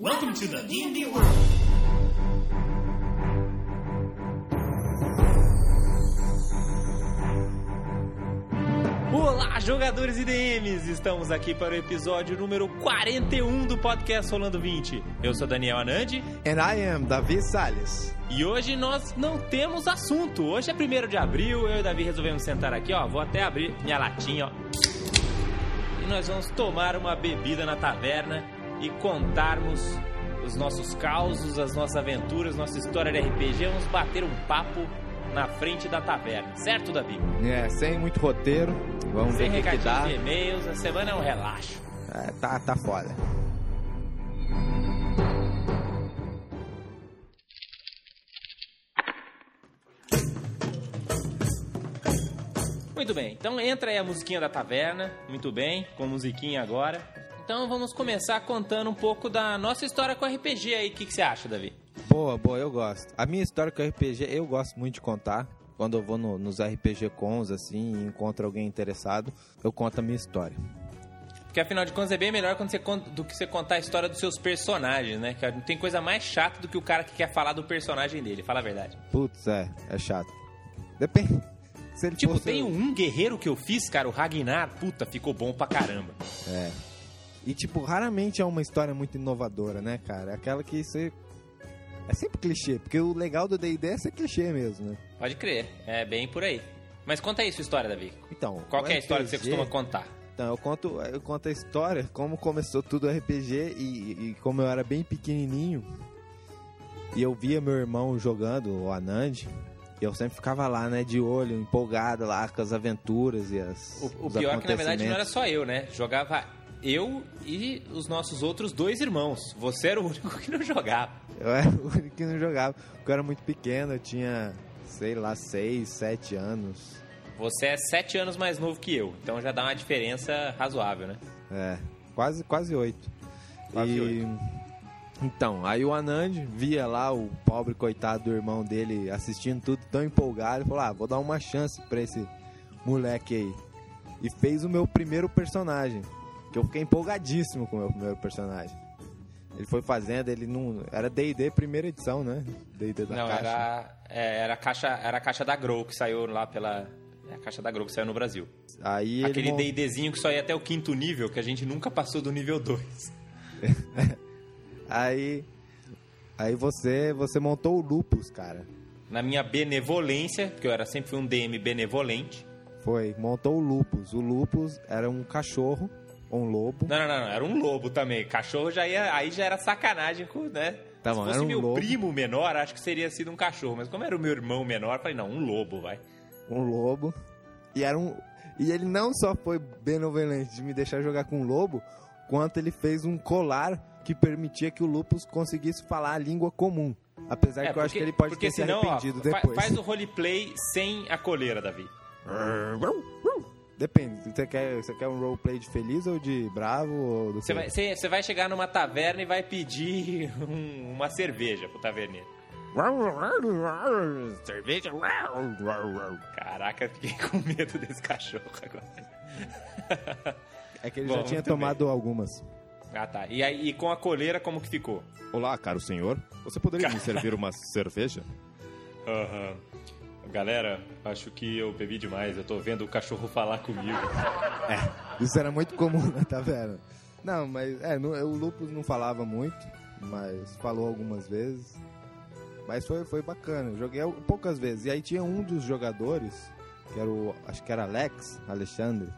Welcome to the D&D world. Olá, jogadores e DMs! Estamos aqui para o episódio número 41 do podcast Rolando 20. Eu sou Daniel Anandi And I am Davi Salles. e hoje nós não temos assunto. Hoje é 1 de abril, eu e o Davi resolvemos sentar aqui, ó. Vou até abrir minha latinha, ó. E nós vamos tomar uma bebida na taverna e contarmos os nossos causos, as nossas aventuras, nossa história de RPG. Vamos bater um papo na frente da taverna, certo, Davi? É, sem muito roteiro. Vamos Sem ver o que, dá. de e-mails, a semana é um relaxo. É, tá, tá foda. Muito bem, então entra aí a musiquinha da taverna, muito bem, com musiquinha agora. Então vamos começar contando um pouco da nossa história com RPG aí. O que, que você acha, Davi? Boa, boa, eu gosto. A minha história com RPG eu gosto muito de contar. Quando eu vou no- nos RPG cons, assim, e encontro alguém interessado, eu conto a minha história. Porque afinal de contas é bem melhor quando você conta, do que você contar a história dos seus personagens, né? Que não tem coisa mais chata do que o cara que quer falar do personagem dele, fala a verdade. Putz, é, é chato. Depende. Se ele Tipo, fosse... tem um guerreiro que eu fiz, cara, o Ragnar, puta, ficou bom pra caramba. É. E, tipo, raramente é uma história muito inovadora, né, cara? Aquela que você... É sempre clichê, porque o legal do D&D é ser clichê mesmo, né? Pode crer, é bem por aí. Mas conta aí sua história, Davi. Então, Qual é a história que você costuma contar? Então, eu conto, eu conto a história, como começou tudo o RPG e, e como eu era bem pequenininho e eu via meu irmão jogando, o Anand, e eu sempre ficava lá, né, de olho, empolgado lá com as aventuras e as O, o pior é que na verdade não era só eu, né? Jogava eu e os nossos outros dois irmãos. Você era o único que não jogava. Eu era o único que não jogava, porque eu era muito pequeno, eu tinha, sei lá, 6, 7 anos. Você é sete anos mais novo que eu, então já dá uma diferença razoável, né? É, quase, quase oito. Quase e... oito. Então, aí o Anand via lá o pobre coitado do irmão dele assistindo tudo tão empolgado e falou: Ah, vou dar uma chance pra esse moleque aí. E fez o meu primeiro personagem, que eu fiquei empolgadíssimo com o meu primeiro personagem. Ele foi fazendo, ele não. Era DD primeira edição, né? DD da não, caixa. era, é, era, a caixa, era a caixa da Grow que saiu lá pela. É a caixa da Grow que saiu no Brasil. Aí ele Aquele mon- DDzinho que só ia até o quinto nível, que a gente nunca passou do nível 2. Aí. Aí você, você montou o Lupus, cara. Na minha benevolência, porque eu era sempre fui um DM benevolente. Foi, montou o Lupus. O Lupus era um cachorro, ou um lobo. Não, não, não, não, era um lobo também. Cachorro já ia. Aí já era sacanagem com, né? Tá Se bom, fosse era um meu lobo. primo menor, acho que seria sido um cachorro. Mas como era o meu irmão menor, falei, não, um lobo, vai. um lobo. E era um. E ele não só foi benevolente de me deixar jogar com um lobo, quanto ele fez um colar que permitia que o Lupus conseguisse falar a língua comum. Apesar que eu acho que ele pode É, porque ter senão, se ó, arrependido fa- depois. faz o roleplay sem a coleira, Davi. Depende, você quer, você quer um roleplay de feliz ou de bravo? Ou do Você vai, você- você vai chegar numa taverna e vai pedir um- uma cerveja pro taverneiro. Cerveja. Caraca, fiquei com medo desse cachorro agora. É que ele Bom, já tinha tomado algumas. Ah, tá. E aí, e com a coleira, como que ficou? Olá, caro senhor. Você poderia me servir uma cerveja? Aham. Galera, acho que eu bebi demais. Eu tô vendo o cachorro falar comigo. Isso era muito comum na taverna. Não, mas é, no- o Lupus não falava muito, mas falou algumas vezes. Mas foi, foi bacana. Eu joguei poucas vezes. E aí tinha um dos jogadores, que era o. Acho que era Alex, Alexandre.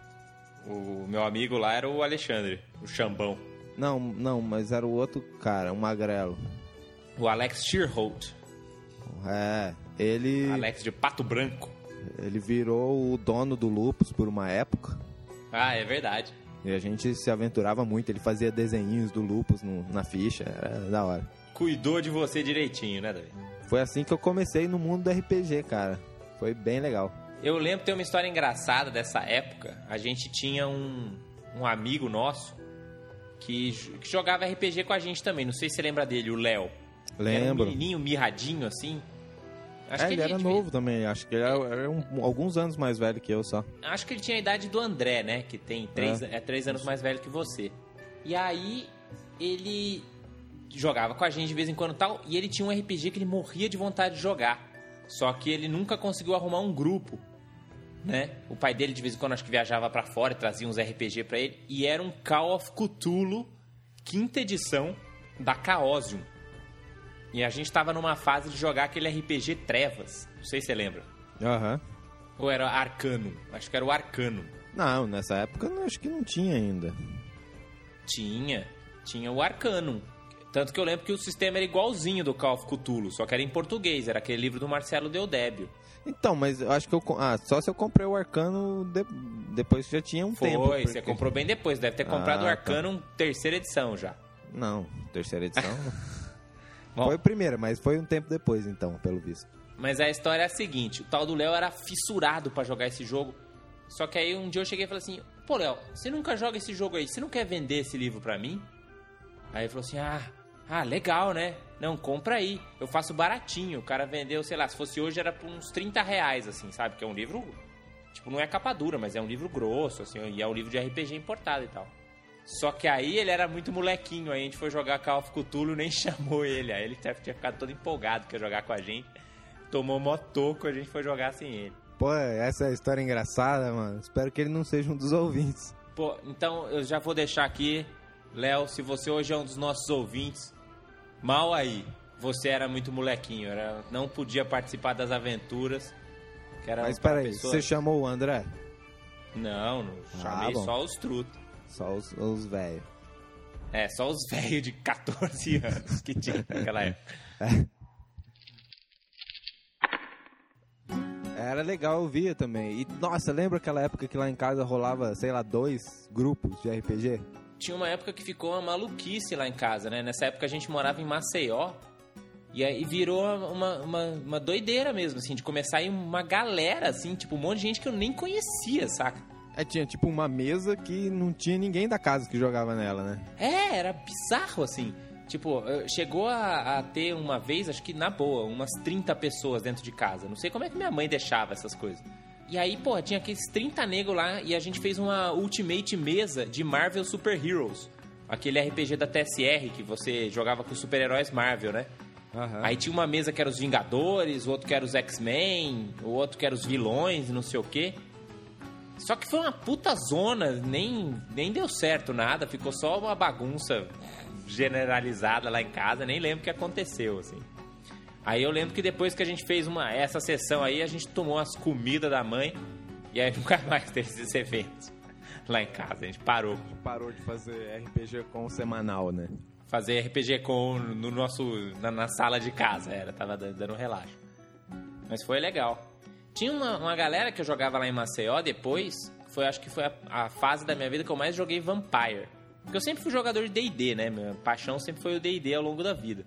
O meu amigo lá era o Alexandre, o Chambão. Não, não, mas era o outro cara, um magrelo. O Alex Shearholt. É, ele, Alex de Pato Branco. ele virou o dono do Lupus por uma época. Ah, é verdade. E a gente se aventurava muito. Ele fazia desenhinhos do Lupus no- na ficha, era da hora. Cuidou de você direitinho, né, Davi? Foi assim que eu comecei no mundo do RPG, cara. Foi bem legal. Eu lembro ter uma história engraçada dessa época. A gente tinha um, um amigo nosso que, que jogava RPG com a gente também. Não sei se você lembra dele, o Léo. Era um Lembro. menininho mirradinho assim. Acho é, que ele era devia- novo também. Acho que ele era, era um- alguns anos mais velho que eu só. Acho que ele tinha a idade do André, né? Que tem três, é. três anos mais velho que você. E aí, ele jogava com a gente de vez em quando e tal. E ele tinha um RPG que ele morria de vontade de jogar. Só que ele nunca conseguiu arrumar um grupo. Né? O pai dele de vez em quando acho que viajava pra fora e trazia uns RPG pra ele. E era um Call of Cthulhu, quinta edição da Chaosium. E a gente tava numa fase de jogar aquele RPG Trevas. Não sei se você lembra. Aham. Ou era Arcano? Acho que era o Arcano. Não, nessa época acho que não tinha ainda. Tinha. Tinha o Arcanum. Tanto que eu lembro que o sistema era igualzinho do Call of Cthulhu, só que era em português, era aquele livro do Marcelo Deodébio. Então, mas eu acho que eu. Ah, só se eu comprei o Arcano de- depois que já tinha um Foi, tempo. você porque- comprou bem depois, deve ter comprado Ah, o tá. Arcanum terceira edição já. Não, terceira edição. Bom, foi a primeira, mas foi um tempo depois, então, pelo visto. Mas a história é a seguinte: o tal do Léo era fissurado pra jogar esse jogo. Só que aí um dia eu cheguei e falei assim: Pô, Léo, você nunca joga esse jogo aí, você não quer vender esse livro pra mim? Aí ele falou assim: Ah, ah, legal, né? Não, compra aí. Eu faço baratinho. O cara vendeu, sei lá, se fosse hoje era por uns 30 reais, assim, sabe? Que é um livro. Tipo, não é capa dura, mas é um livro grosso, assim, e é um livro de RPG importado e tal. Só que aí ele era muito molequinho, aí a gente foi jogar Call of Cthulhu nem chamou ele. Aí ele tinha ficado todo empolgado que ia jogar com a gente. Tomou mó toco, a gente foi jogar sem ele. Pô, essa é a história engraçada, mano. Espero que ele não seja um dos ouvintes. Pô, então eu já vou deixar aqui, Léo, se você hoje é um dos nossos ouvintes, mal aí. Você era muito molequinho, era, não podia participar das aventuras. Que era Mas peraí, pessoa- você chamou o André? Não, não Ah, chamei só os trutos. Só os, os velhos. É, só os velhos de 14 anos que tinha naquela época. Era legal, eu via também. E, nossa, lembra aquela época que lá em casa rolava, sei lá, dois grupos de RPG? Tinha uma época que ficou uma maluquice lá em casa, né? Nessa época a gente morava em Maceió. E aí virou uma, uma, uma doideira mesmo, assim, de começar a ir uma galera, assim, tipo, um monte de gente que eu nem conhecia, saca? É, tinha tipo uma mesa que não tinha ninguém da casa que jogava nela, né? É, era bizarro, assim. Tipo, chegou a, a ter uma vez, acho que na boa, umas 30 pessoas dentro de casa. Não sei como é que minha mãe deixava essas coisas. E aí, pô, tinha aqueles 30 negros lá e a gente fez uma Ultimate mesa de Marvel Super Heroes. Aquele RPG da TSR que você jogava com os super-heróis Marvel, né? Aí tinha uma mesa que era os Vingadores, o outro que era os X-Men, o outro que era os vilões, não sei o quê. Só que foi uma puta zona, nem, nem deu certo nada, ficou só uma bagunça generalizada lá em casa, nem lembro o que aconteceu, assim. Aí eu lembro que depois que a gente fez uma, essa sessão aí, a gente tomou as comidas da mãe e aí nunca mais teve esses eventos lá em casa, a gente parou. Parou de fazer RPG com semanal, né? Fazer RPG com no nosso na, na sala de casa, era, tava dando relaxo. Mas foi legal. Tinha uma, uma galera que eu jogava lá em Maceió depois, foi acho que foi a, a fase da minha vida que eu mais joguei Vampire. Porque eu sempre fui jogador de D&D, né? Minha paixão sempre foi o D&D ao longo da vida.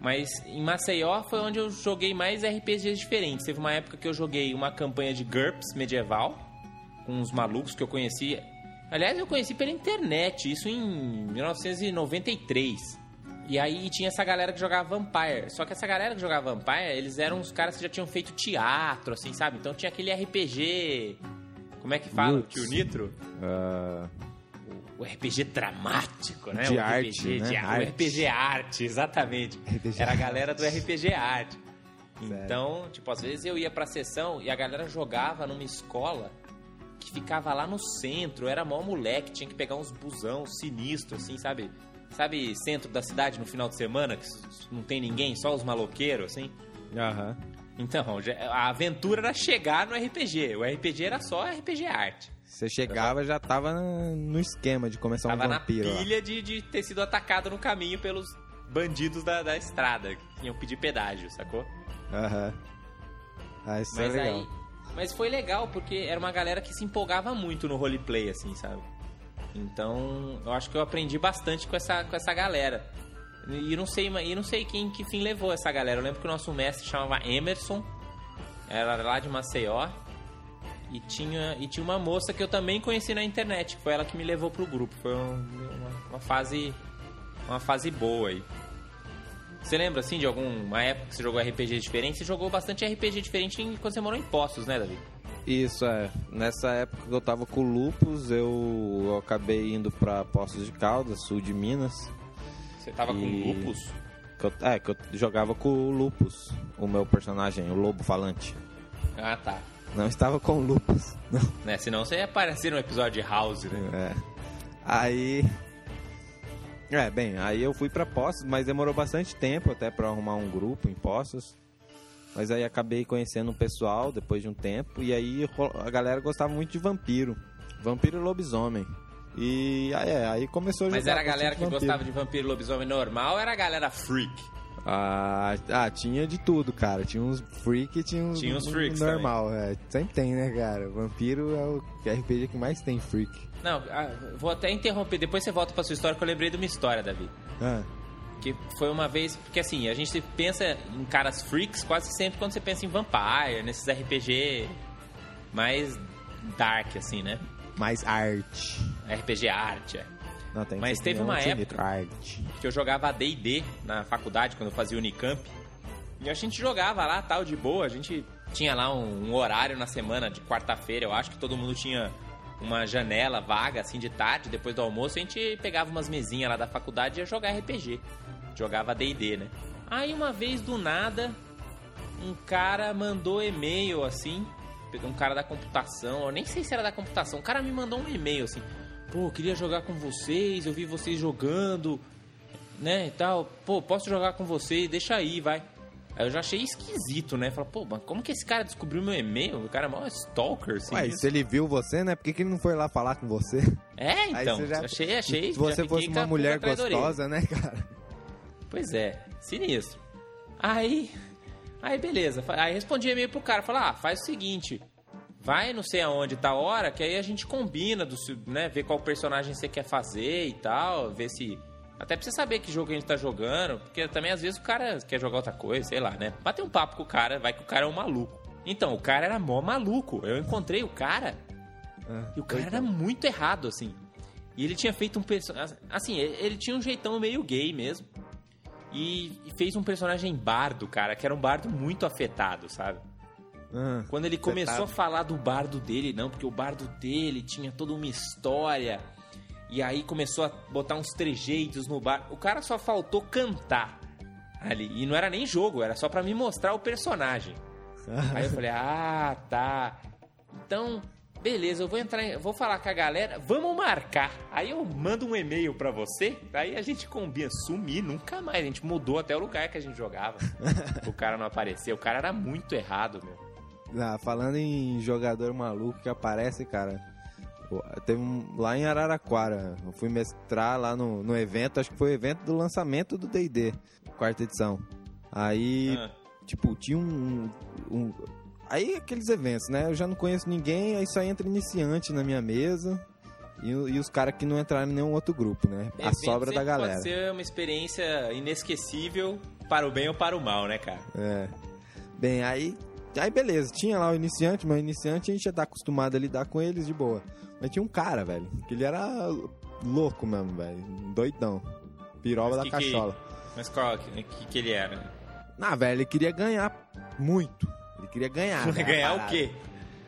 Mas em Maceió foi onde eu joguei mais RPGs diferentes. Teve uma época que eu joguei uma campanha de GURPS medieval, com uns malucos que eu conheci. Aliás, eu conheci pela internet, isso em 1993. E aí tinha essa galera que jogava Vampire. Só que essa galera que jogava Vampire, eles eram uns caras que já tinham feito teatro, assim, sabe? Então tinha aquele RPG. Como é que fala? Roots. Tio Nitro? Ah, O RPG dramático, né? De o arte, RPG, né? de- Arte. O RPG arte, exatamente. RPG Era a galera do RPG arte. Sério. Então, tipo, às vezes eu ia pra sessão e a galera jogava numa escola que ficava lá no centro. Eu era mó moleque, tinha que pegar uns busão sinistro, assim, sabe? Sabe, centro da cidade no final de semana, que não tem ninguém, só os maloqueiros, assim? Aham. Então, já- a aventura era chegar no RPG. O RPG era só RPG arte. Você chegava já tava na- no esquema de começar Tava um na vampiro lá. pilha de, de ter sido atacado no caminho pelos bandidos da, da estrada, que iam pedir pedágio, sacou? Aham. Ah, isso é Mas legal. aí. Mas foi legal, porque era uma galera que se empolgava muito no roleplay, assim, sabe? Então, eu acho que eu aprendi bastante com essa, com essa galera. E não sei, e não sei quem que fim levou essa galera. Eu lembro que o nosso mestre chamava Emerson, era lá de Maceió. E tinha, e tinha uma moça que eu também conheci na internet, que foi ela que me levou pro grupo. Foi um- uma, uma fase uma fase boa aí. Você lembra, assim, de alguma época que você jogou RPG diferente? Você jogou bastante RPG diferente quando você morou em Poços, né, Davi? Isso, é. Nessa época que eu tava com o Lupus, eu, eu acabei indo pra Poços de Caldas, sul de Minas. Você tava com E- lupus? Que eu- é, que eu jogava com o Lupus, o meu personagem, o Lobo Falante. Ah, tá. Não estava com o Lupus. Não. Né, senão você ia aparecer no episódio de House, né? É. Aí. É, bem, aí eu fui pra Poços, mas demorou bastante tempo até pra arrumar um grupo em Poços. Mas aí acabei conhecendo o pessoal depois de um tempo. E aí a galera gostava muito de vampiro. Vampiro e lobisomem. E aí, é, aí começou a Mas jogar era a galera que vampiro. gostava de vampiro e lobisomem normal ou era a galera freak? Ah, ah, tinha de tudo, cara. Tinha uns freak e tinha uns, Tinha uns um freaks normal. É, sempre tem, né, cara? Vampiro é o RPG que mais tem freak. Não, ah, vou até interromper. Depois você volta pra sua história que eu lembrei de uma história, Davi. Ah, Que foi uma vez... Porque assim, a gente pensa em caras freaks quase sempre quando você pensa em Vampire, nesses RPG mais dark, assim, né? mais arte. RPG arte, é. Não, tem Mas teve uma um época- Arte. que eu jogava D&D na faculdade, quando eu fazia Unicamp. E a gente jogava lá, tal, de boa. A gente tinha lá um, um horário na semana, de quarta-feira, eu acho que todo mundo tinha uma janela vaga, assim, de tarde, depois do almoço. A gente pegava umas mesinhas lá da faculdade e ia jogar RPG. Jogava D&D, né? Aí, uma vez, do nada, um cara mandou e-mail, assim, um cara da computação, eu nem sei se era da computação, o cara me mandou um e-mail, assim, pô, queria jogar com vocês, eu vi vocês jogando, né, e tal, pô, posso jogar com vocês, deixa aí, vai. Aí eu já achei esquisito, né, falei, pô, mas como que esse cara descobriu meu e-mail? O cara é mó stalker, assim. Ué, e isso. se ele viu você, né? Por que, que ele não foi lá falar com você? É, então, já- achei, achei. Se você fosse uma mulher gostosa, né, cara? Pois é, sinistro. Aí, aí beleza. Aí respondi e-mail pro cara, falei, ah, faz o seguinte, vai não sei aonde tá a hora, que aí a gente combina, do, né, ver qual personagem você quer fazer e tal, ver se... Até pra você saber que jogo a gente tá jogando, porque também às vezes o cara quer jogar outra coisa, sei lá, né? Bater um papo com o cara, vai que o cara é um maluco. Então, o cara era mó maluco. Eu encontrei o cara Ah, e o cara era muito errado, assim. E ele tinha feito um personagem. Assim, ele tinha um jeitão meio gay mesmo. E, e fez um personagem bardo, cara, que era um bardo muito afetado, sabe? Ah, Quando ele começou Afetado. a falar do bardo dele, não, porque o bardo dele tinha toda uma história. E aí começou a botar uns trejeitos no bar. O cara só faltou cantar ali. E não era nem jogo, era só pra me mostrar o personagem. Aí eu falei, ah, tá. Então, beleza, eu vou entrar, vou falar com a galera, vamos marcar. Aí eu mando um e-mail pra você, aí a gente combina, sumir, nunca mais. A gente mudou até o lugar que a gente jogava. o cara não apareceu, o cara era muito errado, meu. Ah, falando em jogador maluco que aparece, cara. Teve um, lá em Araraquara. Eu fui mestrar lá no, no evento, acho que foi o evento do lançamento do DD, quarta edição. Aí, Ah. tipo, tinha um, um- Aí aqueles eventos, né? Eu já não conheço ninguém, aí só entra iniciante na minha mesa. E, e os caras que não entraram em nenhum outro grupo, né? A Evento sobra da galera. Pode ser uma experiência inesquecível para o bem ou para o mal, né, cara? É. Bem, aí. Aí beleza, tinha lá o iniciante, mas o iniciante a gente já tá acostumado a lidar com eles de boa. Mas tinha um cara, velho, que ele era louco mesmo, velho. Doidão. Piroba da que que- cachola. Mas qual que, que, que ele era? Na velho, ele queria ganhar muito. Ele queria ganhar. né, ganhar o parada. quê?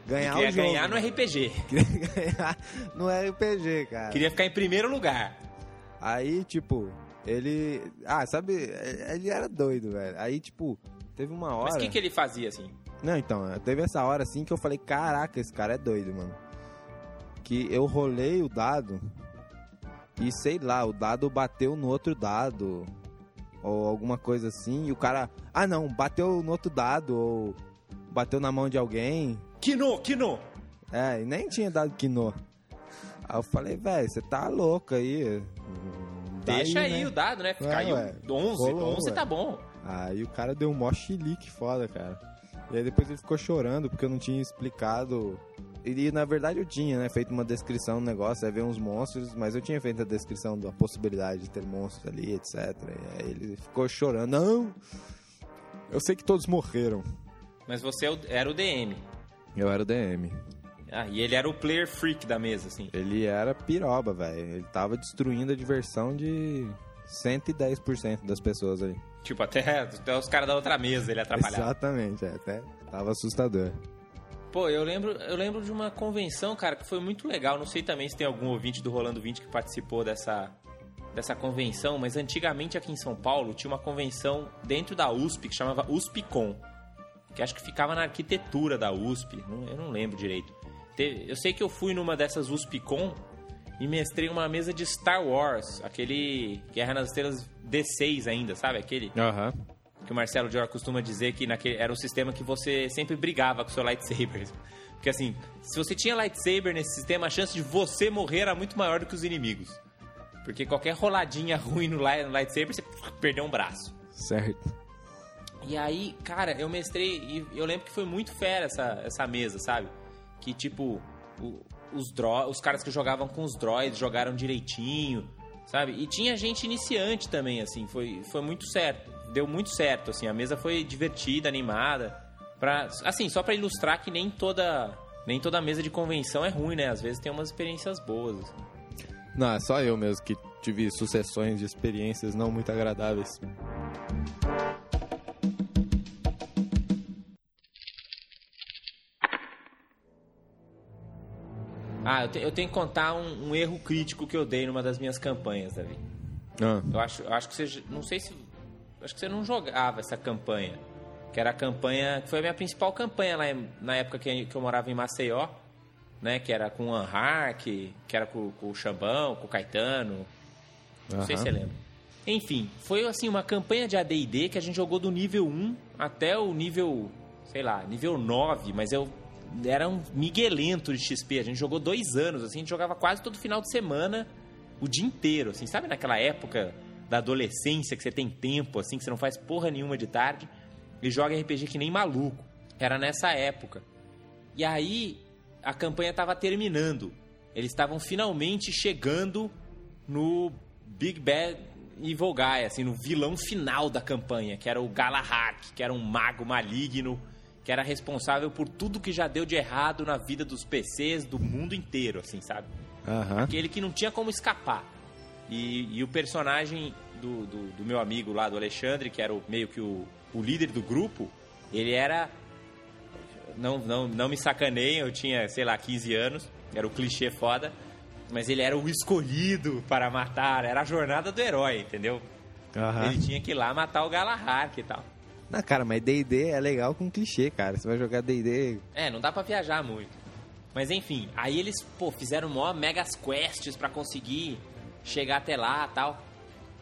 Ganhar Queria o jogo. ganhar no RPG. Queria ganhar no RPG, cara. Queria ficar em primeiro lugar. Aí, tipo, ele. Ah, sabe? Ele era doido, velho. Aí, tipo, teve uma hora. Mas o que, que ele fazia, assim? Não, então, teve essa hora assim que eu falei, caraca, esse cara é doido, mano. Que eu rolei o dado e sei lá, o dado bateu no outro dado. Ou alguma coisa assim, e o cara. Ah não, bateu no outro dado, ou bateu na mão de alguém. Kino, Kino! É, e nem tinha dado quinô. Aí eu falei, velho, você tá louco aí. Daí, Deixa aí né? o dado, né? Caiu ué. 11. Rolou, 11 ué. tá bom. Aí o cara deu um mó chilique foda, cara. E aí depois ele ficou chorando porque eu não tinha explicado. E na verdade eu tinha, né? Feito uma descrição do negócio, aí veio uns monstros, mas eu tinha feito a descrição da possibilidade de ter monstros ali, etc. E aí ele ficou chorando. Não! Eu sei que todos morreram. Mas você é era o DM. Eu era o DM. Ah, e ele era o player freak da mesa, assim. Ele era piroba, velho. Ele tava destruindo a diversão de 110% das pessoas ali. Tipo, até, até os caras da outra mesa ele atrapalhava. Exatamente, é, até tava assustador. Pô, eu lembro, eu lembro de uma convenção, cara, que foi muito legal. Não sei também se tem algum ouvinte do Rolando 20 que participou dessa, dessa convenção, mas antigamente aqui em São Paulo tinha uma convenção dentro da USP que chamava USPCon, que acho que ficava na arquitetura da USP, eu não lembro direito. Eu sei que eu fui numa dessas USPCon e mestrei uma mesa de Star Wars, aquele Guerra nas Estrelas D6 ainda, sabe? Aquele Aham. que o Marcelo Dior costuma dizer que naquele, era um sistema que você sempre brigava com o seu lightsaber. Porque assim, se você tinha lightsaber nesse sistema, a chance de você morrer era muito maior do que os inimigos. Porque qualquer roladinha ruim no lightsaber, você perdeu um braço. Certo. E aí, cara, eu mestrei e eu lembro que foi muito fera essa, essa mesa, sabe? Que tipo, o- os, dro os caras que jogavam com os droids jogaram direitinho, sabe? E tinha gente iniciante também, assim, foi, foi muito certo. Deu muito certo, assim, a mesa foi divertida, animada. Pra, assim, só pra ilustrar que nem toda, nem toda mesa de convenção é ruim, né? Às vezes tem umas experiências boas. assim. Não, é só eu mesmo que tive sucessões de experiências não muito agradáveis. Ah, eu, te- eu tenho que contar um, um erro crítico que eu dei numa das minhas campanhas, Davi. Ah, Eu acho, eu acho que você. Não sei se. Acho que você não jogava essa campanha. Que era a campanha. Que foi a minha principal campanha lá em- na época que, que eu morava em Maceió. Né? Que era com o Anhark, que era com, com o Xambão, com o Caetano. Não sei se você lembra. Enfim, foi assim uma campanha de AD&D que a gente jogou do nível 1 até o nível, sei lá, nível 9, mas eu era um miguelento de XP. A gente jogou dois anos, assim, a gente jogava quase todo final de semana, o dia inteiro, assim, sabe naquela época da adolescência que você tem tempo, assim, que você não faz porra nenhuma de tarde e joga RPG que nem maluco. Era nessa época. E aí a campanha estava terminando. Eles estavam finalmente chegando no Big Bad Evil Guy, assim, no vilão final da campanha, que era o Galahad, que era um mago maligno, que era responsável por tudo que já deu de errado na vida dos PCs do mundo inteiro, assim, sabe? aham. Aquele que não tinha como escapar. E, e o personagem do, do, do meu amigo lá, do Alexandre, que era o, meio que o, o líder do grupo, ele era. Não, não, não me sacaneiem, eu tinha, sei lá, 15 anos, era o clichê foda, mas ele era o escolhido para matar, era a jornada do herói, entendeu? Aham. Ele tinha que ir lá matar o Galahad e tal. Não, cara, mas D&D é legal com clichê, cara. Você vai jogar D&D... É, não dá pra viajar muito. Mas enfim, aí eles, pô, fizeram mó megas quests pra conseguir chegar até lá tal.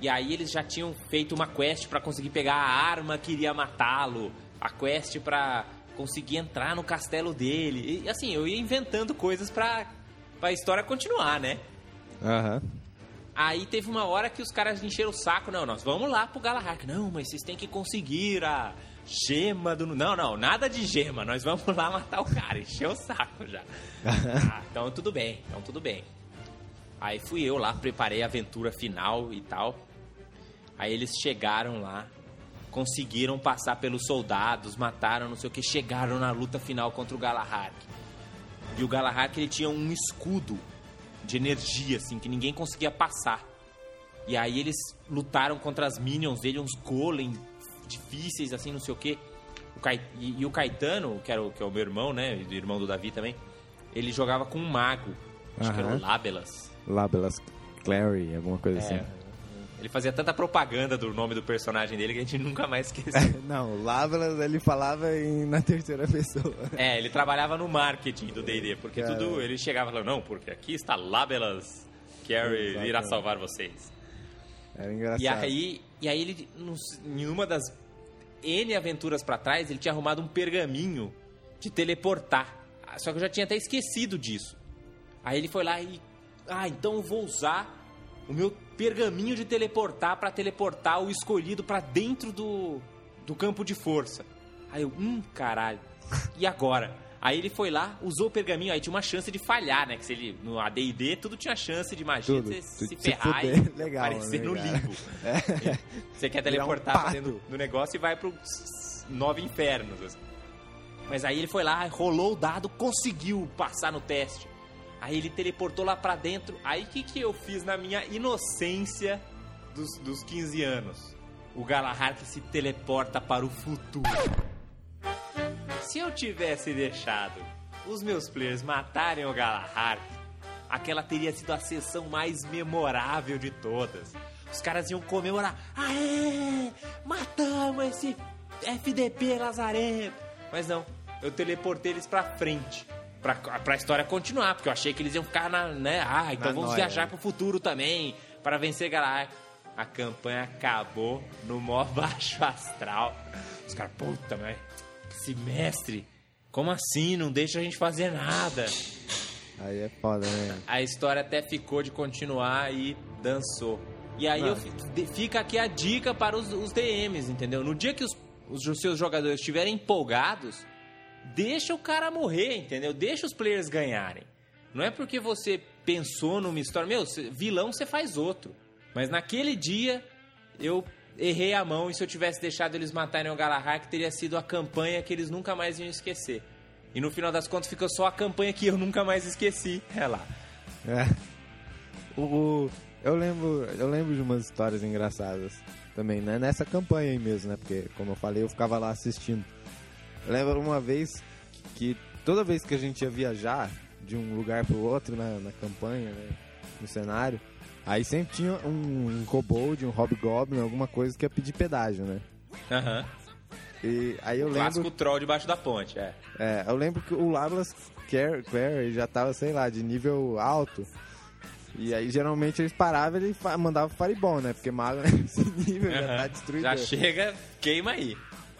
E aí eles já tinham feito uma quest pra conseguir pegar a arma que iria matá-lo. A quest pra conseguir entrar no castelo dele. E assim, eu ia inventando coisas pra, pra história continuar, né? Aham. Aí teve uma hora que os caras encheram o saco. Não, nós vamos lá pro Galahad. Não, mas vocês têm que conseguir a gema do... Não, não, nada de gema. Nós vamos lá matar o cara. Encheu o saco já. ah, então tudo bem, então tudo bem. Aí fui eu lá, preparei a aventura final e tal. Aí eles chegaram lá, conseguiram passar pelos soldados, mataram não sei o que, chegaram na luta final contra o Galahad. E o Galahad ele tinha um escudo de energia, assim, que ninguém conseguia passar. E aí eles lutaram contra as minions dele, uns golem difíceis, assim, não sei o quê. O Cai- e, e o Caetano, que, era o, que é o meu irmão, né? e o irmão do Davi também, ele jogava com um mago. Acho que era o. Labelas. Labelas Clary, alguma coisa É, assim. Ele fazia tanta propaganda do nome do personagem dele que a gente nunca mais esqueceu. Não, Labelas ele falava em, na terceira pessoa. É, ele trabalhava no marketing do D&D, porque Cara. tudo ele chegava falando, não, porque aqui está Labelas Carrie Exato. irá salvar vocês. Era engraçado. E aí, e aí ele, em uma das N aventuras pra trás, ele tinha arrumado um pergaminho de teleportar. Ah, Só que eu já tinha até esquecido disso. Aí ele foi lá e. Ah, então eu vou usar o meu pergaminho de teleportar pra teleportar o escolhido pra dentro do, do campo de força. Aí eu, hum, caralho. E agora? Aí ele foi lá, usou o pergaminho, aí tinha uma chance de falhar, né? Que se ele. No ADD, tudo tinha chance de magia Tudo. de você se Se ferrar e Legal, aparecer né, no limbo. Você quer um teleportar pra dentro do negócio e vai pro nove infernos. assim. Mas aí ele foi lá, rolou o dado, conseguiu passar no teste. Aí ele teleportou lá pra dentro. Aí o que, que eu fiz na minha inocência dos, dos 15 anos? O Galahad se teleporta para o futuro. Se eu tivesse deixado os meus players matarem o Galahad, aquela teria sido a sessão mais memorável de todas. Os caras iam comemorar. Aê! Matamos esse FDP Lazarento! Mas não, eu teleportei eles pra frente. Pra, pra história continuar, porque eu achei que eles iam ficar na. Né? Ah, então Na vamos nóia, viajar pro futuro também, para vencer Galáctica. A campanha acabou no mó baixo astral. Os caras, puta, mas esse mestre, como assim? Não deixa a gente fazer nada. Aí é foda, né? A história até ficou de continuar e dançou. E aí eu, de- fica aqui a dica para os, os DMs, entendeu? No dia que os, os seus jogadores estiverem empolgados, deixa o cara morrer, entendeu? Deixa os players ganharem. Não é porque você pensou numa história. Meu, vilão você faz outro. Mas naquele dia eu errei a mão e se eu tivesse deixado eles matarem o Galahad, teria sido a campanha que eles nunca mais iam esquecer. E no final das contas ficou só a campanha que eu nunca mais esqueci. É lá. É. O, o- eu lembro, eu lembro de umas histórias engraçadas também, né? Nessa campanha aí mesmo, né? Porque, como eu falei, eu ficava lá assistindo. Lembro uma vez que toda vez que a gente ia viajar de um lugar pro outro na, na campanha, né? No cenário, aí sempre tinha um, um kobold, um hobgoblin, alguma coisa que ia pedir pedágio, né? Aham. E aí eu Clássico lembro, troll debaixo da ponte, é. é, eu lembro que o Lablas Care, Care já tava, sei lá, de nível alto. E aí geralmente eles paravam e ele fa- mandava Fireball, né? Porque mago nesse nível já tá destruído. Já chega, queima aí.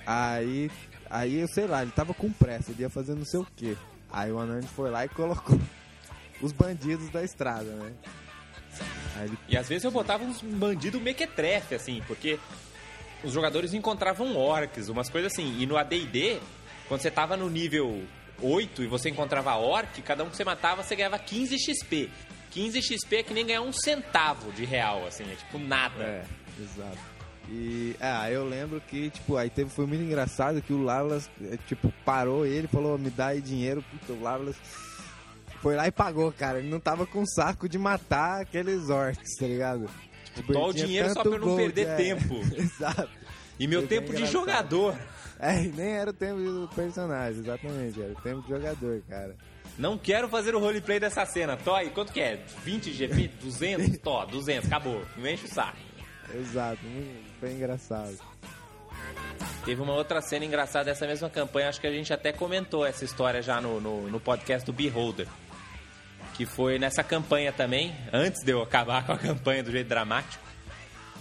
Aí, aí eu sei lá, ele tava com pressa, ele ia fazer não sei o quê. Aí o Anand foi lá e colocou os bandidos da estrada, né? Ele, E às vezes eu botava uns bandido mequetrefe, assim, porque os jogadores encontravam orcs, umas coisas assim. E no AD&D, quando você tava no nível 8 e você encontrava orc, cada um que você matava, você ganhava 15 XP. 15 XP é que nem ganhar um centavo de real, assim, é tipo nada. É, exato. E, ah, eu lembro que, tipo, aí teve, foi muito engraçado que o Lavlas, eh, tipo, parou ele, falou, me dá aí dinheiro, puta, o Lavlas foi lá e pagou, cara. Ele não tava com saco de matar aqueles orcs, tá ligado? Tipo, dó o dinheiro só pra eu não perder é. tempo. Exato. E meu Foi tempo bem de jogador. É, nem era o tempo do personagem, exatamente, era o tempo de jogador, cara. Não quero fazer o roleplay dessa cena. Toy, quanto que é? 20 GP? 200? Tó, 200, acabou. Não enche o saco. Exato, foi engraçado. Teve uma outra cena engraçada dessa mesma campanha, acho que a gente até comentou essa história já no, no, no podcast do Beholder. Que foi nessa campanha também, antes de eu acabar com a campanha do jeito dramático,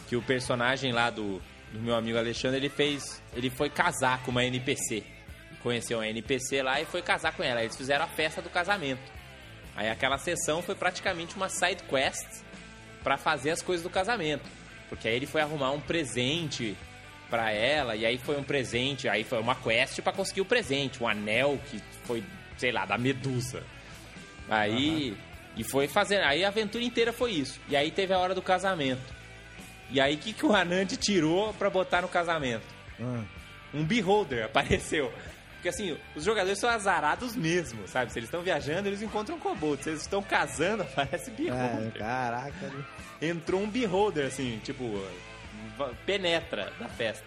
que o personagem lá do, do meu amigo Alexandre, ele fez. Ele foi casar com uma NPC. Conheceu uma NPC lá e foi casar com ela. Eles fizeram a festa do casamento. Aí aquela sessão foi praticamente uma side quest pra fazer as coisas do casamento. Porque aí ele foi arrumar um presente pra ela, e aí foi um presente, aí foi uma quest pra conseguir o presente, um anel que foi, sei lá, da Medusa. Aí. E foi fazendo. Aí a aventura inteira foi isso. E aí teve a hora do casamento. E aí o que, que o Anand tirou pra botar no casamento? Ah, Um beholder apareceu. Porque assim, os jogadores são azarados mesmo, sabe? Se eles estão viajando, eles encontram kobold. Se eles estão casando, aparece é, beholder. caraca, né? Entrou um beholder, assim, tipo, penetra da festa.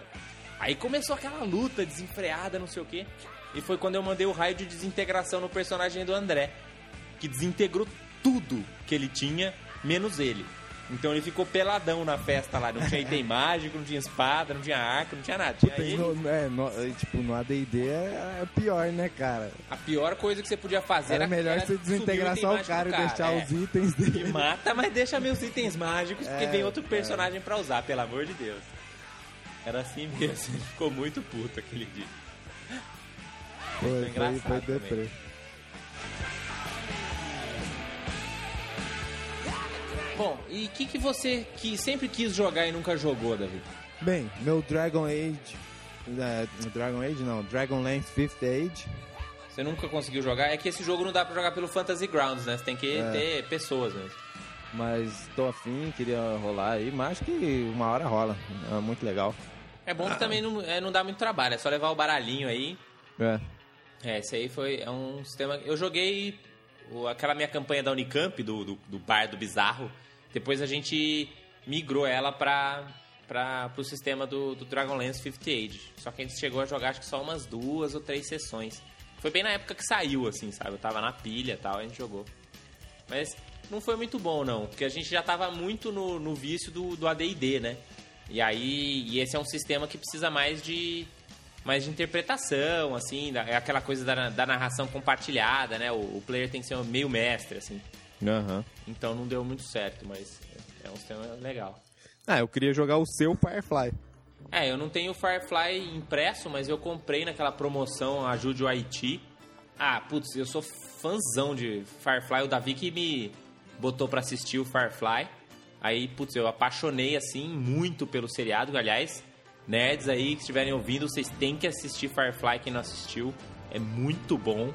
Aí começou aquela luta desenfreada, não sei o quê. E foi quando eu mandei o raio de desintegração no personagem do André. Que desintegrou tudo que ele tinha, menos ele. Então ele ficou peladão na festa lá. Não tinha item mágico, não tinha espada, não tinha arco, não tinha nada. Tinha Tem ele. no- é, no- é, tipo, no AD&D é, é pior, né, cara? A pior coisa que você podia fazer Era melhor você desintegrar só o cara e deixar é. os itens dele. mata, mas deixa meus itens mágicos, porque É, vem outro personagem pra usar, pelo amor de Deus. Era assim mesmo, ele ficou muito puto aquele dia. Foi, foi, engraçado foi Bom, e o que, que você que sempre quis jogar e nunca jogou, Davi? Bem, meu Dragon Age... é, Dragon Age não, Dragonlance Fifth Age. Você nunca conseguiu jogar? É que esse jogo não dá pra jogar pelo Fantasy Grounds, né? Você tem que É. ter pessoas mesmo. Mas tô afim, queria rolar aí, mas acho que uma hora rola. É muito legal. É bom que também não, é, não dá muito trabalho, é só levar o baralhinho aí. É. É, esse aí foi é um sistema. Eu joguei aquela minha campanha da Unicamp, do, do, do bar do Bizarro. Depois a gente migrou ela pra, pra, pro sistema do, do Dragonlance 50 Age. Só que a gente chegou a jogar acho que só umas duas ou três sessões. Foi bem na época que saiu, assim, sabe? Eu tava na pilha e tal, a gente jogou. Mas não foi muito bom, não. Porque a gente já tava muito no, no vício do, do AD&D, né? E aí, e esse é um sistema que precisa mais de mais de interpretação, assim, da- é aquela coisa da, da narração compartilhada, né? O, o player tem que ser meio mestre, assim. Aham. Então não deu muito certo, mas é um sistema legal. Ah, eu queria jogar o seu Firefly. É, eu não tenho o Firefly impresso, mas eu comprei naquela promoção Ajude o Haiti. Ah, putz, eu sou fãzão de Firefly. O Davi que me botou pra assistir o Firefly. Aí, putz, eu apaixonei, assim, muito pelo seriado. Aliás, nerds aí que estiverem ouvindo, vocês têm que assistir Firefly, quem não assistiu. É muito bom.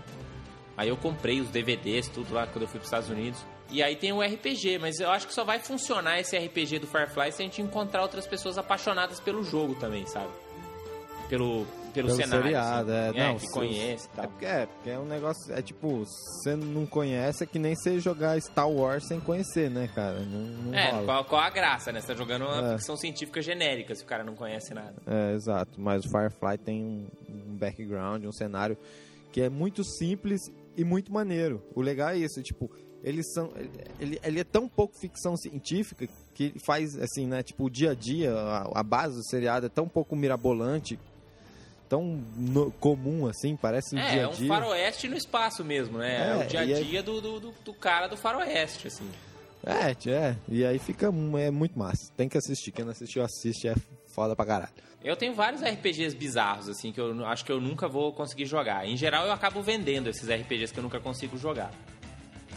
Aí eu comprei os DVDs, tudo lá, quando eu fui pros Estados Unidos. E aí tem o RPG, mas eu acho que só vai funcionar esse RPG do Firefly se a gente encontrar outras pessoas apaixonadas pelo jogo também, sabe? Pelo, pelo, Pelo cenário. seriado, assim. é. Não, que se- conhece e É porque, é, porque é um negócio. É tipo, você não conhece, é que nem você jogar Star Wars sem conhecer, né, cara? Não, não É, rola. qual, qual a graça, né? Você tá jogando uma É. ficção científica genérica se o cara não conhece nada. É, exato. Mas o Firefly tem um, um background, um cenário que é muito simples e muito maneiro. O legal é isso, tipo, eles são. Ele, ele é tão pouco ficção científica que faz, assim, né? Tipo, o dia a dia, a, a base do seriado é tão pouco mirabolante, tão no- comum, assim, parece um é, dia é a um dia. faroeste no espaço mesmo, né? É, É, o dia a dia do, do, do- do cara do faroeste, assim. É, é. E aí fica é muito massa. Tem que assistir. Quem não assistiu, assiste. É foda pra caralho. Eu tenho vários RPGs bizarros, assim, que eu acho que eu nunca vou conseguir jogar. Em geral, eu acabo vendendo esses RPGs que eu nunca consigo jogar.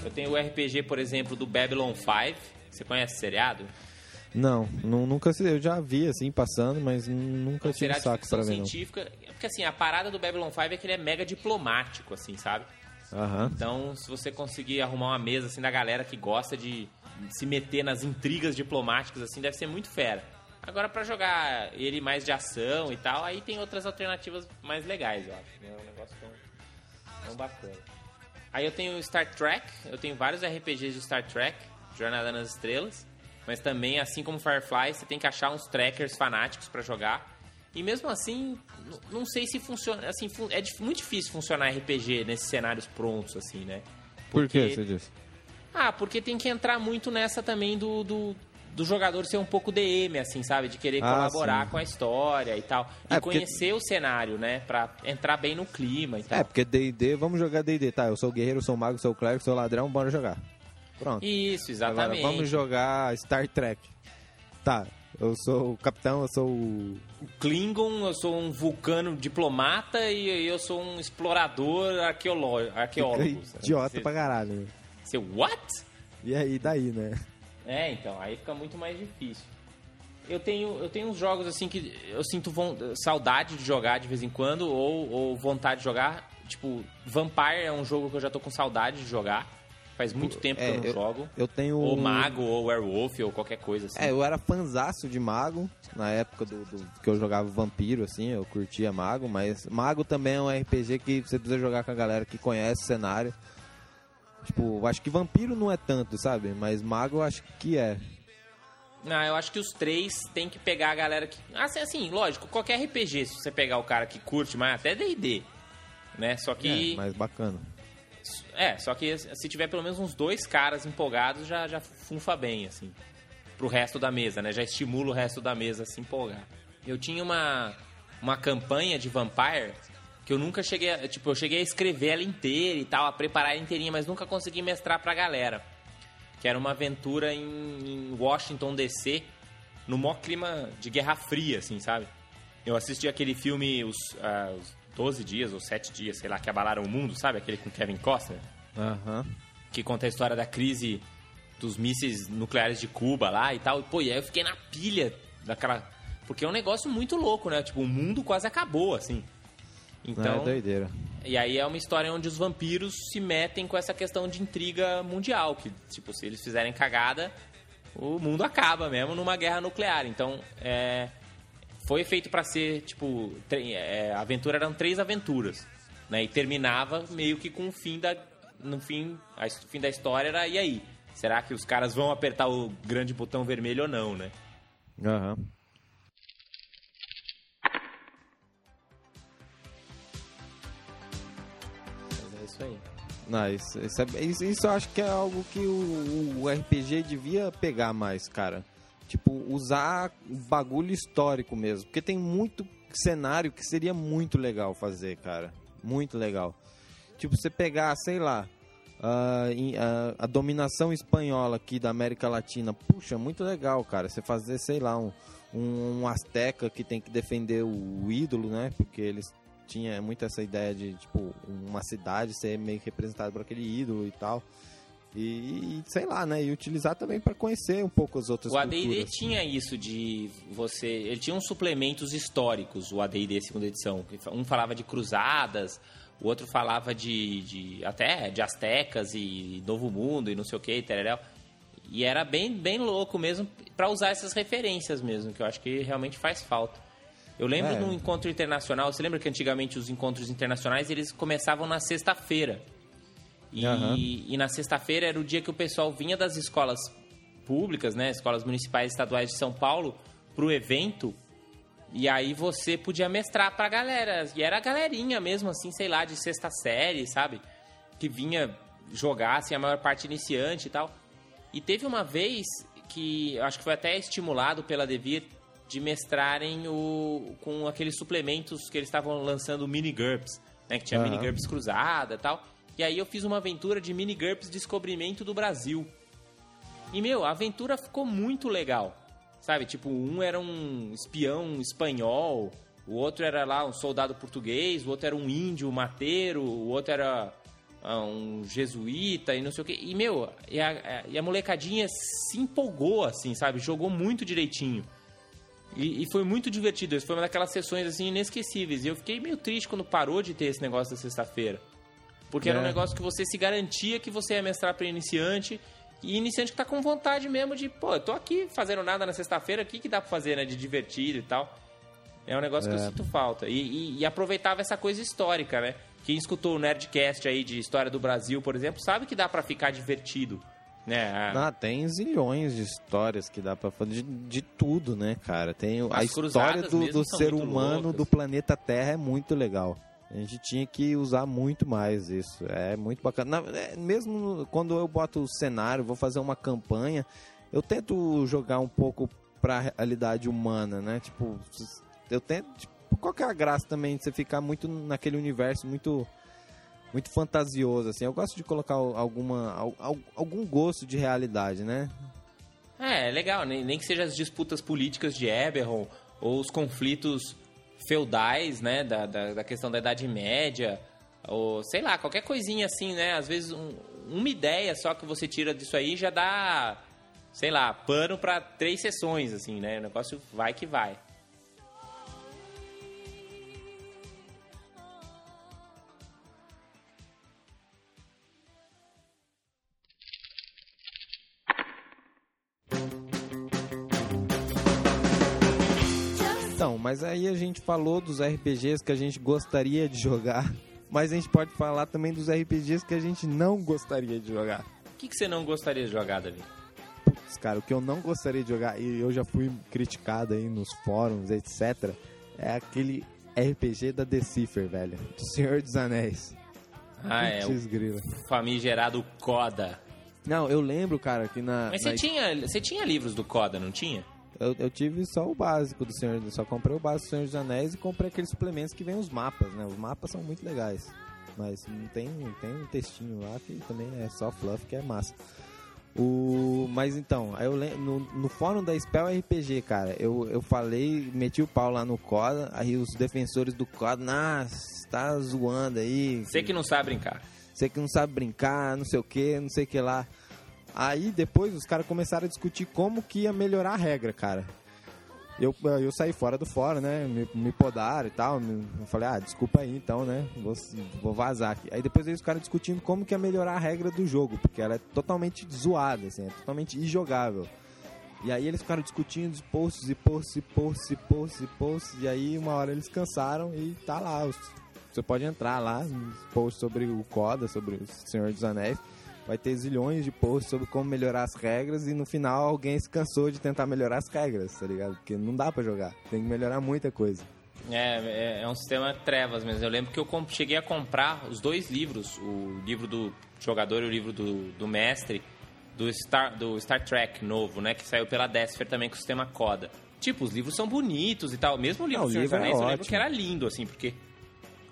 Eu tenho o RPG, por exemplo, do Babylon 5. Você conhece esse seriado? Não, nu- nunca eu já vi assim passando, mas nunca um tive saco pra ver científica. Porque, assim, a parada do Babylon 5 é que ele é mega diplomático, assim, sabe? Aham. Então, se você conseguir arrumar uma mesa, assim, da galera que gosta de se meter nas intrigas diplomáticas, assim, deve ser muito fera. Agora, pra jogar ele mais de ação e tal, aí tem outras alternativas mais legais, eu acho. né? É um negócio tão, tão bacana. Aí eu tenho Star Trek, eu tenho vários RPGs de Star Trek, Jornada nas Estrelas, mas também, assim como Firefly, você tem que achar uns trackers fanáticos pra jogar. E mesmo assim, não sei se funciona. Assim, é muito difícil funcionar RPG nesses cenários prontos, assim, né? Por que Porque- você disse? Ah, porque tem que entrar muito nessa também do, do, do jogador ser um pouco DM, assim, sabe? De querer Ah, colaborar sim. com a história e tal. E É, porque- conhecer o cenário, né? Pra entrar bem no clima e tal. É, porque D&D, vamos jogar D&D, tá? Eu sou guerreiro, sou mago, sou clérigo, sou ladrão, bora jogar. Pronto. Isso, Agora exatamente. vamos jogar Star Trek. Tá, eu sou o capitão, eu sou o... Klingon, eu sou um vulcano diplomata e eu sou um explorador arqueólogo. sabe? idiota Você- pra caralho. né? Você, what? E aí, daí, né? É, então, aí fica muito mais difícil. Eu tenho, eu tenho uns jogos assim que eu sinto von- saudade de jogar de vez em quando, ou, ou vontade de jogar. Tipo, Vampire é um jogo que eu já tô com saudade de jogar. Faz muito tempo que É, eu não jogo. Eu tenho... Ou Mago, ou Werewolf, ou qualquer coisa assim. É, eu era fanzaço de Mago, na época do, do- que eu jogava Vampiro, assim, eu curtia Mago, mas Mago também é um RPG que você precisa jogar com a galera que conhece o cenário. Tipo, acho que Vampiro não é tanto, sabe? Mas Mago eu acho que é. Não, eu acho que os três tem que pegar a galera que. Assim, assim, lógico, qualquer RPG, se você pegar o cara que curte, mas até DD. Né? Só que. É, mais bacana. É, só que se tiver pelo menos uns dois caras empolgados, já, já funfa bem, assim. Pro resto da mesa, né? Já estimula o resto da mesa a se empolgar. Eu tinha uma, uma campanha de Vampire que eu nunca cheguei a, Tipo, eu cheguei a escrever ela inteira e tal, a preparar ela inteirinha, mas nunca consegui mestrar pra galera. Que era uma aventura em, em Washington DC, no maior clima de Guerra Fria, assim, sabe? Eu assisti aquele filme Os, ah, os 12 Dias ou 7 Dias, sei lá, que abalaram o mundo, sabe? Aquele com Kevin Costner Aham. que conta a história da crise dos mísseis nucleares de Cuba lá e tal. E, pô, e aí eu fiquei na pilha daquela. Porque é um negócio muito louco, né? Tipo, o mundo quase acabou, assim. Então. é doideira. E aí é uma história onde os vampiros se metem com essa questão de intriga mundial. Que, tipo, se eles fizerem cagada, o mundo acaba mesmo numa guerra nuclear. Então, é. Foi feito pra ser, tipo, é, a aventura eram três aventuras, né? E terminava meio que com o fim da, no fim, a, fim da história era e aí, será que os caras vão apertar o grande botão vermelho ou não, né? Aham. Mas é isso aí. Não, isso, isso, é- isso- isso eu acho que é algo que o, o RPG devia pegar mais, cara. Tipo, usar bagulho histórico mesmo. Porque tem muito cenário que seria muito legal fazer, cara. Muito legal. Tipo, você pegar, sei lá, em- ah, a dominação espanhola aqui da América Latina. Puxa, muito legal, cara. Você fazer, sei lá, um, um, um azteca que tem que defender o ídolo, né? Porque eles tinha muito essa ideia de, tipo, uma cidade ser meio representada por aquele ídolo e tal. E, e, sei lá, né? E utilizar também para conhecer um pouco as outras O AD&D culturas. tinha isso de você... Ele tinha uns suplementos históricos, o AD&D segunda edição. Um falava de cruzadas, o outro falava de, de até de astecas e Novo Mundo e não sei o que, tereréu. E era bem, bem louco mesmo pra usar essas referências mesmo, que eu acho que realmente faz falta. Eu lembro É. num encontro internacional, você lembra que antigamente os encontros internacionais eles começavam na sexta-feira. E, Aham. e na sexta-feira era o dia que o pessoal vinha das escolas públicas, né, escolas municipais e estaduais de São Paulo, pro evento. E aí você podia mestrar pra galera. E era a galerinha mesmo, assim, sei lá, de sexta série, sabe? Que vinha jogar, assim, a maior parte iniciante e tal. E teve uma vez que eu acho que foi até estimulado pela Devir de mestrarem o, com aqueles suplementos que eles estavam lançando mini GURPS, né? Que tinha Aham. mini GURPS cruzada e tal. E aí eu fiz uma aventura de mini GURPS Descobrimento do Brasil. E, meu, a aventura ficou muito legal. Sabe, tipo, um era um espião espanhol, o outro era lá um soldado português, o outro era um índio mateiro, o outro era ah, um jesuíta e não sei o que. E, meu, e a, e a molecadinha se empolgou, assim, sabe? Jogou muito direitinho. E, e foi muito divertido. Foi uma daquelas sessões, assim, inesquecíveis. E eu fiquei meio triste quando parou de ter esse negócio da sexta-feira. Porque era um É. negócio que você se garantia que você ia mestrar para iniciante. E iniciante que tá com vontade mesmo de, pô, eu tô aqui fazendo nada na sexta-feira, o que, que dá pra fazer, né? De divertido e tal. É um negócio que eu É. sinto falta. E, e- e aproveitava essa coisa histórica, né? Quem escutou o Nerdcast aí de História do Brasil, por exemplo, sabe que dá pra ficar divertido. Né? A- Ah, tem zilhões de histórias que dá pra fazer de, de tudo, né, cara? Tem o- a As história do, do ser humano loucas. do planeta Terra é muito legal. A gente tinha que usar muito mais isso. É muito bacana. Na- é, mesmo quando eu boto o cenário, vou fazer uma campanha, eu tento jogar um pouco pra realidade humana, né? Tipo, eu tento. Tipo, qual que é a graça também de você ficar muito naquele universo muito muito fantasioso assim. Eu gosto de colocar alguma al- al- algum gosto de realidade, né? É, é legal, nem, nem que seja as disputas políticas de Eberron ou os conflitos feudais, né, da, da, da questão da Idade Média, ou sei lá, qualquer coisinha assim, né, às vezes um- uma ideia só que você tira disso aí já dá, sei lá, pano pra três sessões, assim, né, o negócio vai que vai. Mas aí a gente falou dos RPGs que a gente gostaria de jogar, mas a gente pode falar também dos RPGs que a gente não gostaria de jogar. O que, que você não gostaria de jogar, Davi? Putz, cara, o que eu não gostaria de jogar, e eu já fui criticado aí nos fóruns, etc., é aquele RPG da Decipher, velho. Do Senhor dos Anéis. Ah, é, grila. o famigerado Coda. Não, eu lembro, cara, que na. Mas na- você tinha, você tinha livros do Coda, não tinha? Eu, eu tive só o básico do Senhor, só comprei o básico do Senhor dos Anéis e comprei aqueles suplementos que vem os mapas, né? Os mapas são muito legais. Mas não tem, tem um textinho lá que também é só fluff, que é massa. O, mas então, eu no, no fórum da Spell RPG, cara, eu, eu falei, meti o pau lá no Coda, aí os defensores do Coda, nossa, tá zoando aí. Você que não sabe brincar. Você que não sabe brincar, não sei o que, não sei o que lá. Aí depois os caras começaram a discutir como que ia melhorar a regra, cara. Eu, eu saí fora do fórum, né? Me, me podaram e tal. Eu falei, ah, desculpa aí então, né? Vou, vou vazar aqui. Aí depois eles ficaram discutindo como que ia melhorar a regra do jogo, porque ela é totalmente zoada, assim, é totalmente injogável. E aí eles ficaram discutindo posts e posts e posts e posts e posts. E aí uma hora eles cansaram e tá lá. Você pode entrar lá nos posts sobre o Coda, sobre o Senhor dos Anéis. Vai ter zilhões de posts sobre como melhorar as regras e no final alguém se cansou de tentar melhorar as regras, tá ligado? Porque não dá pra jogar. Tem que melhorar muita coisa. É, é, é um sistema trevas mesmo. Eu lembro que eu cheguei a comprar os dois livros, o livro do jogador e o livro do, do mestre, do Star, do Star Trek novo, né? Que saiu pela Desfer também com o sistema Coda. Tipo, os livros são bonitos e tal. Mesmo o livro Não, do o Senhor dos livro é Anéis, eu lembro que era lindo, assim, porque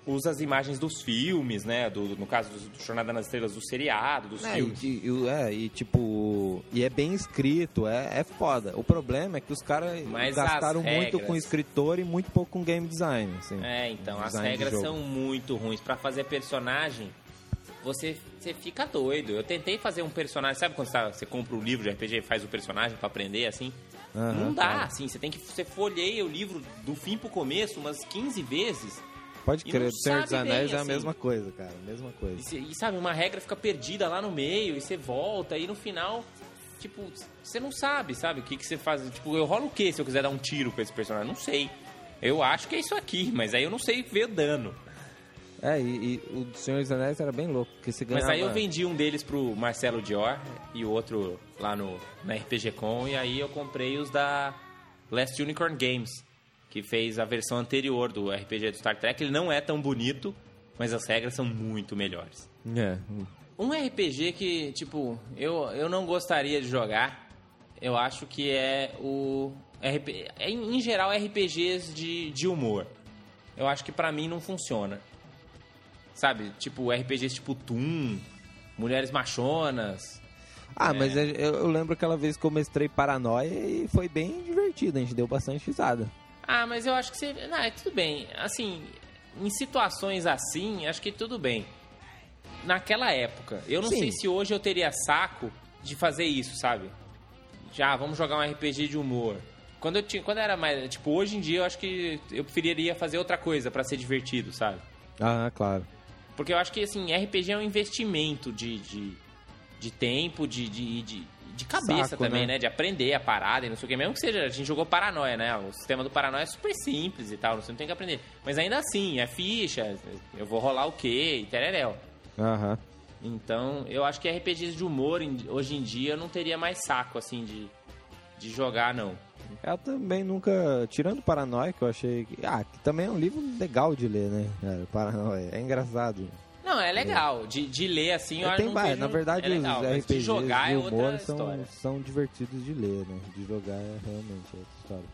usa as imagens dos filmes, né? Do, no caso do, do Jornada nas Estrelas, do seriado, dos É, filmes. e, e- é, e tipo. E é bem escrito, é, é foda. O problema é que os caras gastaram as muito regras- com escritor e muito pouco com game design. Assim. É, então, as regras são muito ruins. Pra fazer personagem, você, você fica doido. Eu tentei fazer um personagem, sabe quando você, tá- você compra um livro de RPG e faz o personagem pra aprender, assim? Aham, Não dá, claro. assim, você tem que. Você folheia o livro do fim pro começo umas 15 vezes. Pode crer, o Senhor dos Anéis bem, é a assim. mesma coisa, cara. Mesma coisa. E, e, sabe, uma regra fica perdida lá no meio, e você volta, e no final, tipo, você não sabe, sabe? O que, que você faz. Tipo, eu rolo o quê se eu quiser dar um tiro pra esse personagem? Não sei. Eu acho que é isso aqui, mas aí eu não sei ver dano. É, e, e o Senhor dos Anéis era bem louco, porque você ganhava... Mas aí eu vendi um deles pro Marcelo Dior e o outro lá no na RPG Com e aí eu comprei os da Last Unicorn Games, que fez a versão anterior do RPG do Star Trek. Ele não é tão bonito, mas as regras são muito melhores. É, Um RPG que, tipo, eu, eu não gostaria de jogar, eu acho que é o RP, é, em em geral RPGs de, de humor. Eu acho que pra mim não funciona. Sabe, tipo RPGs tipo Toon, Mulheres Machonas. Ah, mas eu, eu lembro aquela vez que eu mestrei Paranoia e foi bem divertido, a gente deu bastante risada. Ah, mas eu acho que você. Não, é tudo bem. Assim, em situações assim, acho que tudo bem. Naquela época, eu não Sim. sei se hoje eu teria saco de fazer isso, sabe? Já, vamos jogar um RPG de humor. Quando eu tinha, quando eu era mais, tipo, hoje em dia eu acho que eu preferiria fazer outra coisa pra ser divertido, sabe? Ah, claro. Porque eu acho que assim, RPG é um investimento de, de, de tempo, de, de, de, de cabeça Saco, também, né? né? De aprender a parada e não sei o que. Mesmo que seja, a gente jogou Paranoia, né? O sistema do Paranoia é super simples e tal, você não tem que aprender. Mas ainda assim, é ficha, eu vou rolar o quê e tereréu. Aham. Então, eu acho que RPGs de humor, hoje em dia, eu não teria mais saco, assim, de, de jogar, não. Eu também nunca. Tirando Paranoia, que eu achei. que- Ah, que também é um livro legal de ler, né? cara? Paranoia. É engraçado. Não, é legal. De, de ler, assim, eu É, tem não vários. vejo- Na verdade, é legal, os RPGs jogar de é humor outra são, são divertidos de ler, né? De jogar é realmente outra história.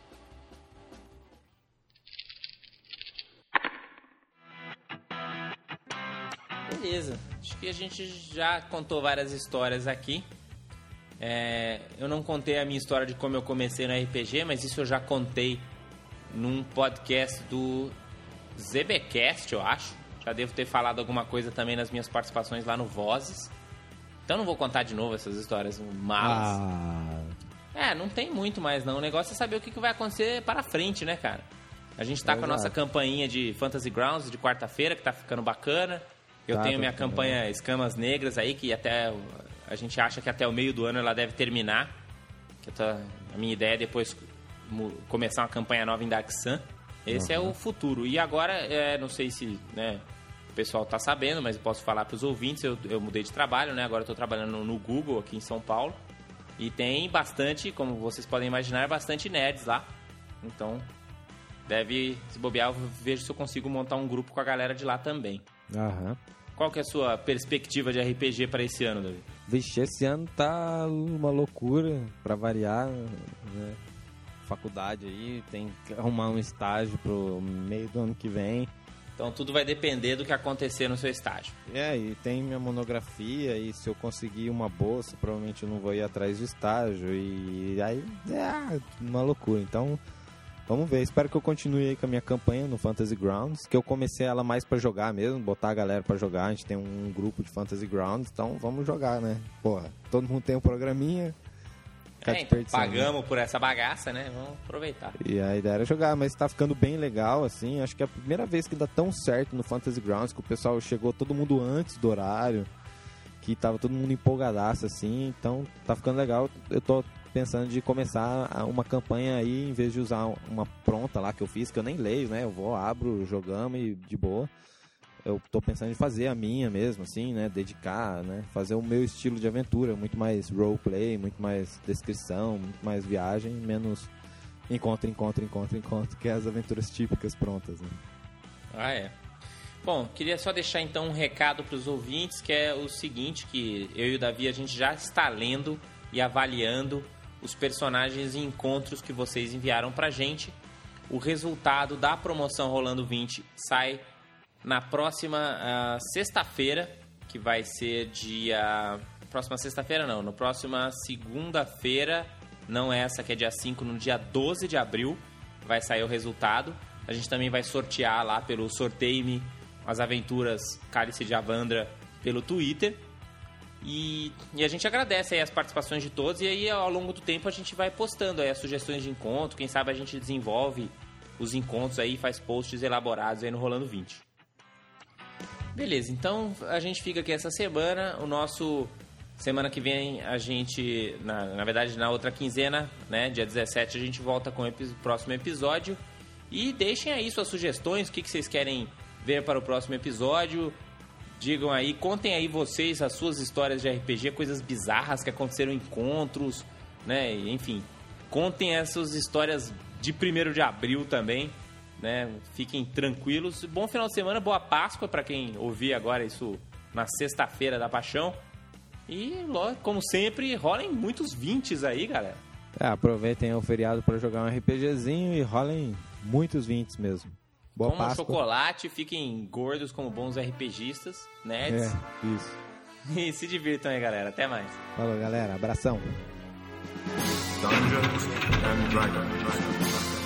Beleza. Acho que a gente já contou várias histórias aqui. É, eu não contei a minha história de como eu comecei no RPG, mas isso eu já contei num podcast do ZBcast, eu acho. Já devo ter falado alguma coisa também nas minhas participações lá no Vozes. Então não vou contar de novo essas histórias malas. Ah. É, não tem muito mais não. O negócio é saber o que vai acontecer para frente, né, cara? A gente tá com a nossa campainha de Fantasy Grounds de quarta-feira, que tá ficando bacana. Eu Tá, tenho tá minha campanha Escamas Negras aí, que até a gente acha que até o meio do ano ela deve terminar. Que tô- a minha ideia é depois começar uma campanha nova em Dark Sun. Esse é o futuro. E agora, é, não sei se né, pessoal tá sabendo, mas eu posso falar para os ouvintes, eu, eu mudei de trabalho, né? Agora eu tô trabalhando no Google aqui em São Paulo. E tem bastante, como vocês podem imaginar, bastante nerds lá. Então, deve se bobear, eu vejo se eu consigo montar um grupo com a galera de lá também. Aham. Qual que é a sua perspectiva de RPG para esse ano, Davi? Vixe, esse ano tá uma loucura, pra variar, né? Faculdade aí, tem que arrumar um estágio pro meio do ano que vem. Então tudo vai depender do que acontecer no seu estágio. É, e tem minha monografia, e se eu conseguir uma bolsa, provavelmente eu não vou ir atrás do estágio, e aí é uma loucura. Então, vamos ver. Espero que eu continue aí com a minha campanha no Fantasy Grounds, que eu comecei ela mais pra jogar mesmo, botar a galera pra jogar. A gente tem um grupo de Fantasy Grounds, então vamos jogar, né? Porra, todo mundo tem um programinha. Ficar É, desperdiçando. pagamos por essa bagaça, né? Vamos aproveitar. E a ideia era jogar, mas tá ficando bem legal, assim. Acho que é a primeira vez que dá tão certo no Fantasy Grounds, que o pessoal chegou todo mundo antes do horário, que tava todo mundo empolgadaço, assim. Então tá ficando legal. Eu tô pensando de começar uma campanha aí, em vez de usar uma pronta lá que eu fiz, que eu nem leio, né? Eu vou, abro, jogamos e de boa. Eu tô pensando em fazer a minha mesmo, assim, né? Dedicar, né? Fazer o meu estilo de aventura, muito mais roleplay, muito mais descrição, muito mais viagem, menos Encontro, encontro, encontro, encontro, que é as aventuras típicas prontas, né? Ah, é. Bom, queria só deixar então um recado para os ouvintes, que é o seguinte, que eu e o Davi a gente já está lendo e avaliando os personagens e encontros que vocês enviaram pra gente. O resultado da promoção Rolando 20 sai na próxima uh, sexta-feira, que vai ser dia. Próxima sexta-feira não, na próxima segunda-feira, não essa que é dia 5, no dia 12 de abril, vai sair o resultado. A gente também vai sortear lá pelo Sorteio-me as aventuras Cálice de Avandra pelo Twitter. E, e, a gente agradece aí as participações de todos e aí ao longo do tempo a gente vai postando aí as sugestões de encontro, quem sabe a gente desenvolve os encontros aí, faz posts elaborados aí no Rolando 20. Beleza, então a gente fica aqui essa semana, o nosso semana que vem a gente, na, na verdade na outra quinzena, né, dia 17 a gente volta com o epi próximo episódio. E deixem aí suas sugestões, o que, que vocês querem ver para o próximo episódio, Digam aí, contem aí vocês as suas histórias de RPG, coisas bizarras que aconteceram, encontros, né? Enfim, contem essas histórias de 1 de abril também, né? Fiquem tranquilos. Bom final de semana, boa Páscoa para quem ouvir agora isso na sexta-feira da paixão. E, como sempre, rolem muitos 20 aí, galera. É, aproveitem o feriado para jogar um RPGzinho e rolem muitos 20 mesmo. Boa Comam Páscoa. chocolate, fiquem gordos como bons RPGistas, nerds. É, isso. E se divirtam aí, galera. Até mais. Falou, galera. Abração. Dungeons and Dragons.